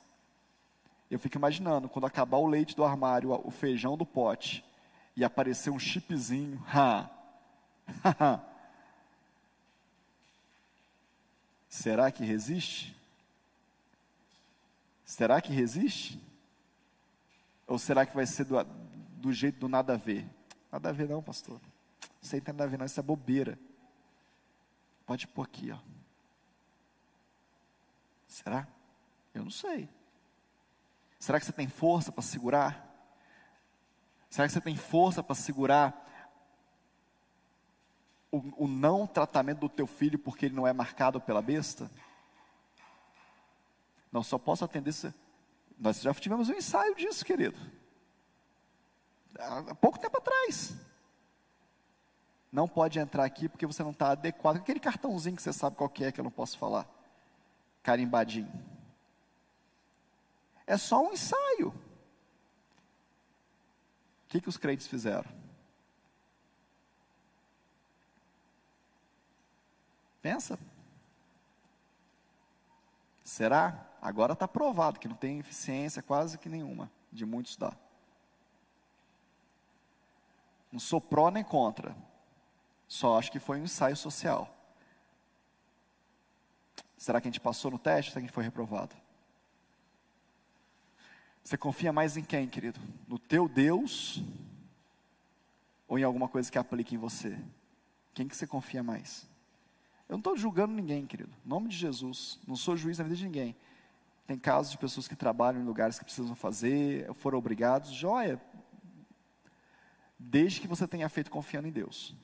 Eu fico imaginando, quando acabar o leite do armário, o feijão do pote, e aparecer um chipzinho, ha, será que resiste? Será que resiste? Ou será que vai ser do, do jeito do nada a ver? Nada a ver não, pastor. Isso aí tem nada a ver não, isso é bobeira. Pode pôr aqui, ó. Será? Eu não sei. Será que você tem força para segurar? Será que você tem força para segurar o, o, não tratamento do teu filho porque ele não é marcado pela besta? Não, só posso atender se. Nós já tivemos um ensaio disso, querido há pouco tempo atrás. Não pode entrar aqui porque você não está adequado. Aquele cartãozinho que você sabe qual que é que eu não posso falar. Carimbadinho. É só um ensaio. O que, que os crentes fizeram? Pensa. Será? Agora está provado que não tem eficiência quase que nenhuma de muitos dar. Não sou pró nem contra. Só acho que foi um ensaio social. Será que a gente passou no teste? Será que a gente foi reprovado? Você confia mais em quem, querido? No teu Deus ou em alguma coisa que aplique em você? Quem que você confia mais? Eu não estou julgando ninguém, querido. Em nome de Jesus. Não sou juiz na vida de ninguém. Tem casos de pessoas que trabalham em lugares que precisam fazer, foram obrigados. Joia. Desde que você tenha feito confiando em Deus.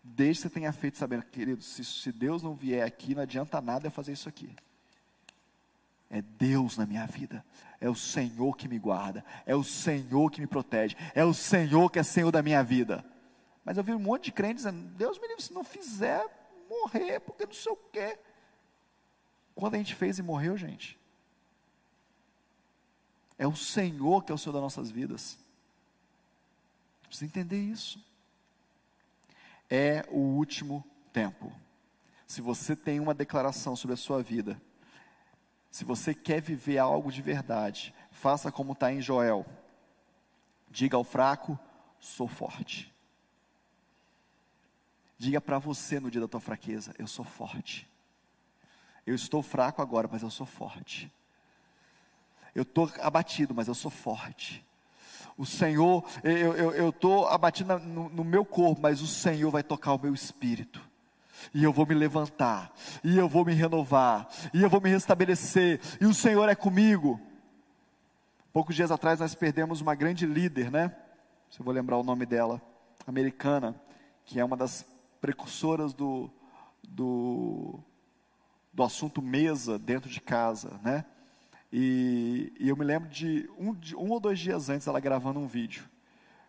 Desde que você tenha feito sabendo, querido, se, se Deus não vier aqui, não adianta nada eu fazer isso aqui. É Deus na minha vida. É o Senhor que me guarda. É o Senhor que me protege. É o Senhor que é Senhor da minha vida. Mas eu vi um monte de crentes dizendo: Deus me livre, se não fizer, morrer, porque não sei o quê. Quando a gente fez e morreu, gente. É o Senhor que é o Senhor das nossas vidas. Precisa entender isso. É o último tempo. Se você tem uma declaração sobre a sua vida, se você quer viver algo de verdade, faça como está em Joel. Diga ao fraco: sou forte. Diga para você no dia da tua fraqueza: eu sou forte. Eu estou fraco agora, mas eu sou forte. Eu estou abatido, mas eu sou forte. O Senhor, eu estou abatido no, no meu corpo, mas o Senhor vai tocar o meu espírito e eu vou me levantar, e eu vou me renovar, e eu vou me restabelecer, e o Senhor é comigo. Poucos dias atrás nós perdemos uma grande líder, né? Se eu vou lembrar o nome dela, americana, que é uma das precursoras do, do, do assunto mesa dentro de casa, né? E, e eu me lembro de um, de um ou dois dias antes ela gravando um vídeo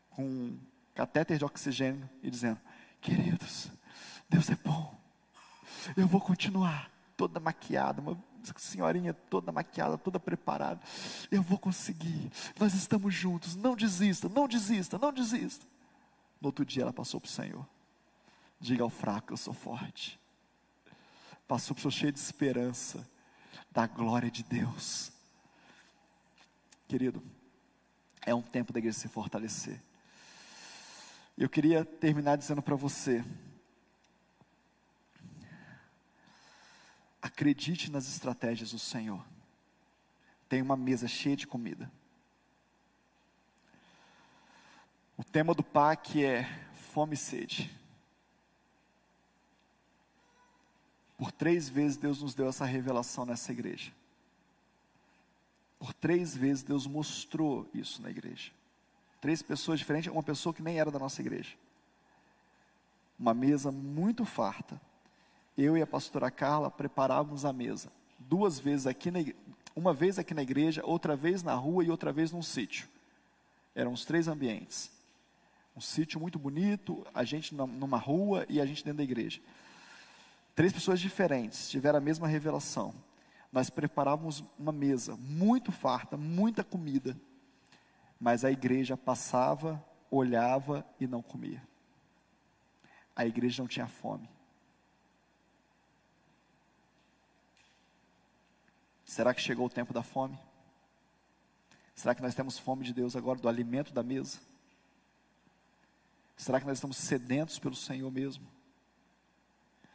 com catéter de oxigênio e dizendo: Queridos, Deus é bom. Eu vou continuar toda maquiada, uma senhorinha toda maquiada, toda preparada. Eu vou conseguir. Nós estamos juntos. Não desista, não desista, não desista. No outro dia ela passou para o Senhor. Diga ao fraco, eu sou forte. Passou Senhor cheio de esperança, da glória de Deus. Querido, é um tempo da igreja se fortalecer. Eu queria terminar dizendo para você, Acredite nas estratégias do Senhor. Tem uma mesa cheia de comida. O tema do PAC é fome e sede. Por três vezes Deus nos deu essa revelação nessa igreja. Por três vezes Deus mostrou isso na igreja. Três pessoas diferentes, uma pessoa que nem era da nossa igreja. Uma mesa muito farta eu e a pastora Carla preparávamos a mesa. Duas vezes aqui na uma vez aqui na igreja, outra vez na rua e outra vez num sítio. Eram os três ambientes. Um sítio muito bonito, a gente numa rua e a gente dentro da igreja. Três pessoas diferentes tiveram a mesma revelação. Nós preparávamos uma mesa muito farta, muita comida, mas a igreja passava, olhava e não comia. A igreja não tinha fome. Será que chegou o tempo da fome? Será que nós temos fome de Deus agora, do alimento da mesa? Será que nós estamos sedentos pelo Senhor mesmo?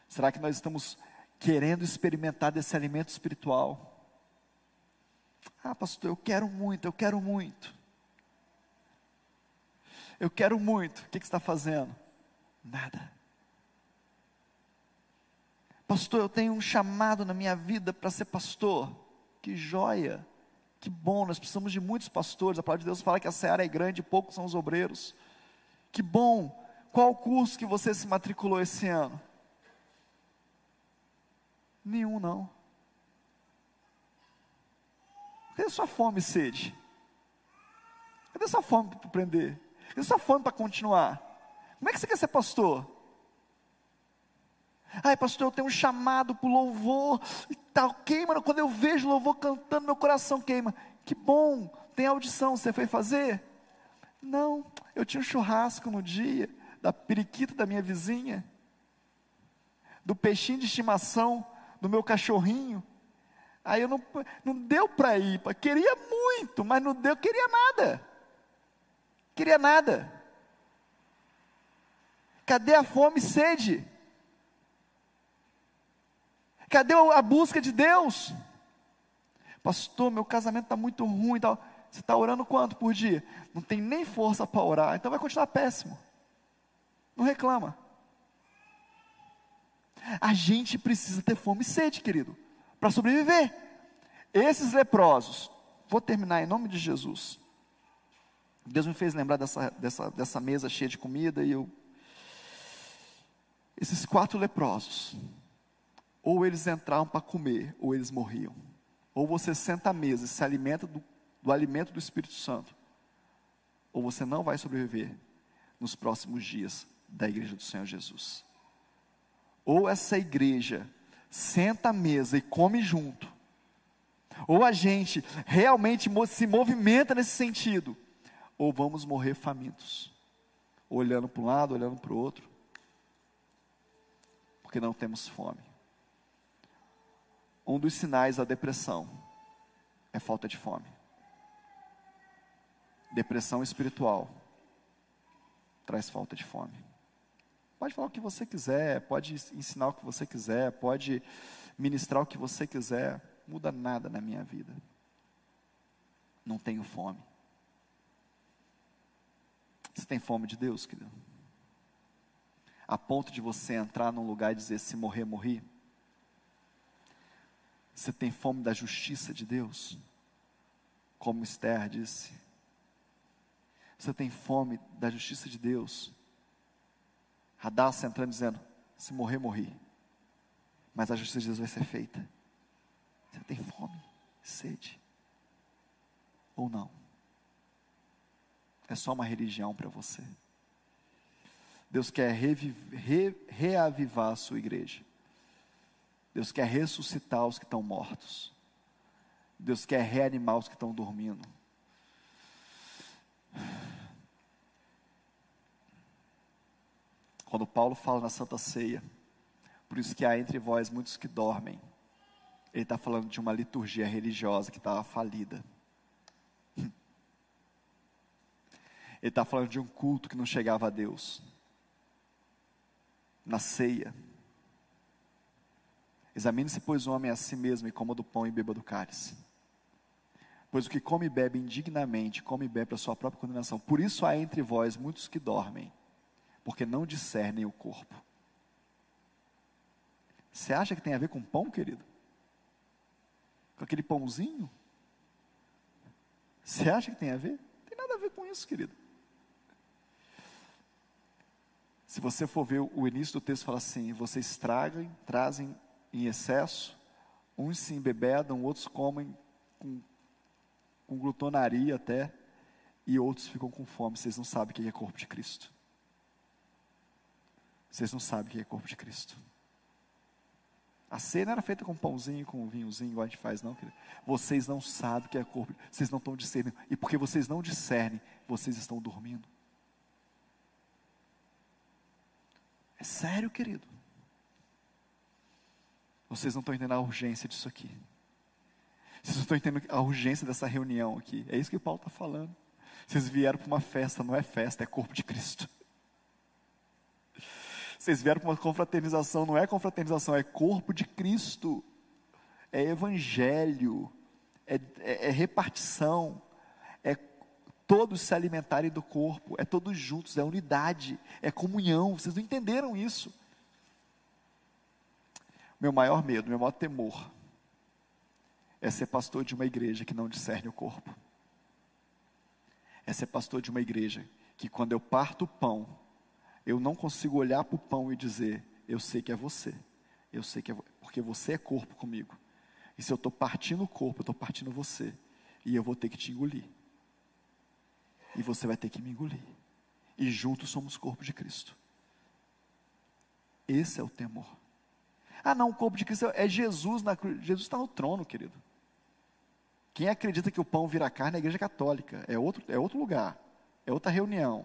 Será que nós estamos querendo experimentar desse alimento espiritual? Ah, pastor, eu quero muito, eu quero muito. Eu quero muito. O que, que você está fazendo? Nada. Pastor, eu tenho um chamado na minha vida para ser pastor. Que joia! Que bom, nós precisamos de muitos pastores. A palavra de Deus fala que a seara é grande e poucos são os obreiros. Que bom! Qual curso que você se matriculou esse ano? Nenhum, não. Cadê sua fome e sede? Cadê sua fome para aprender? Cadê sua fome para continuar? Como é que você quer ser pastor? Ai, pastor, eu tenho um chamado para louvor e tal. Queima, quando eu vejo louvor cantando, meu coração queima. Que bom, tem audição, você foi fazer? Não, eu tinha um churrasco no dia, da periquita da minha vizinha, do peixinho de estimação do meu cachorrinho. Aí eu não, não deu para ir, queria muito, mas não deu, queria nada. Queria nada. Cadê a fome e sede? Cadê a busca de Deus? Pastor, meu casamento está muito ruim. Você está orando quanto por dia? Não tem nem força para orar, então vai continuar péssimo. Não reclama. A gente precisa ter fome e sede, querido, para sobreviver. Esses leprosos, vou terminar em nome de Jesus. Deus me fez lembrar dessa, dessa, dessa mesa cheia de comida e eu. Esses quatro leprosos, ou eles entravam para comer, ou eles morriam. Ou você senta à mesa e se alimenta do, do alimento do Espírito Santo, ou você não vai sobreviver nos próximos dias da igreja do Senhor Jesus. Ou essa igreja senta à mesa e come junto, ou a gente realmente se movimenta nesse sentido, ou vamos morrer famintos, olhando para um lado, olhando para o outro, porque não temos fome. Um dos sinais da depressão é falta de fome. Depressão espiritual traz falta de fome. Pode falar o que você quiser, pode ensinar o que você quiser, pode ministrar o que você quiser, muda nada na minha vida. Não tenho fome. Você tem fome de Deus, querido? A ponto de você entrar num lugar e dizer: se morrer, morri. Você tem fome da justiça de Deus? Como Esther disse. Você tem fome da justiça de Deus? Radassa entrando dizendo: se morrer, morri. Mas a justiça de Deus vai ser feita. Você tem fome, sede? Ou não? é só uma religião para você. Deus quer reviver, re, reavivar a sua igreja. Deus quer ressuscitar os que estão mortos. Deus quer reanimar os que estão dormindo. Quando Paulo fala na Santa Ceia, por isso que há entre vós muitos que dormem, ele está falando de uma liturgia religiosa que estava falida. *laughs* Ele está falando de um culto que não chegava a Deus. Na ceia. Examine-se, pois, o homem a si mesmo e coma do pão e beba do cálice. Pois o que come e bebe indignamente, come e bebe para sua própria condenação. Por isso há entre vós muitos que dormem, porque não discernem o corpo. Você acha que tem a ver com pão, querido? Com aquele pãozinho? Você acha que tem a ver? Não tem nada a ver com isso, querido. Se você for ver o início do texto, fala assim: vocês tragam, trazem em excesso, uns se embebedam, outros comem com, com glutonaria até, e outros ficam com fome. Vocês não sabem o que é corpo de Cristo. Vocês não sabem o que é corpo de Cristo. A cena era feita com pãozinho, com vinhozinho, igual a gente faz, não, querido. Vocês não sabem o que é corpo, vocês não estão discernindo. E porque vocês não discernem, vocês estão dormindo. É sério, querido. Vocês não estão entendendo a urgência disso aqui. Vocês não estão entendendo a urgência dessa reunião aqui. É isso que o Paulo está falando. Vocês vieram para uma festa, não é festa, é corpo de Cristo. Vocês vieram para uma confraternização, não é confraternização, é corpo de Cristo. É evangelho, é, é, é repartição, todos se alimentarem do corpo, é todos juntos, é unidade, é comunhão. Vocês não entenderam isso? Meu maior medo, meu maior temor é ser pastor de uma igreja que não discerne o corpo. É ser pastor de uma igreja que quando eu parto o pão, eu não consigo olhar para o pão e dizer, eu sei que é você. Eu sei que é porque você é corpo comigo. E se eu estou partindo o corpo, eu estou partindo você. E eu vou ter que te engolir e você vai ter que me engolir. E juntos somos corpo de Cristo. Esse é o temor. Ah, não, o corpo de Cristo é Jesus na cruz. Jesus está no trono, querido. Quem acredita que o pão vira carne é a igreja católica. É outro, é outro lugar. É outra reunião.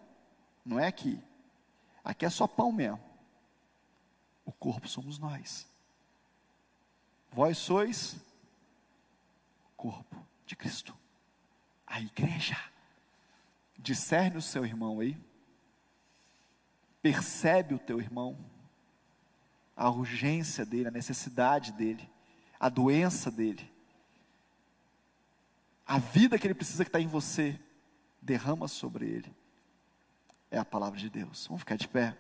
Não é aqui. Aqui é só pão mesmo. O corpo somos nós. Vós sois corpo de Cristo. A igreja. Discerne o seu irmão aí. percebe o teu irmão, a urgência dele, a necessidade dele, a doença dele, a vida que ele precisa que está em você, derrama sobre ele. É a palavra de Deus. Vamos ficar de pé.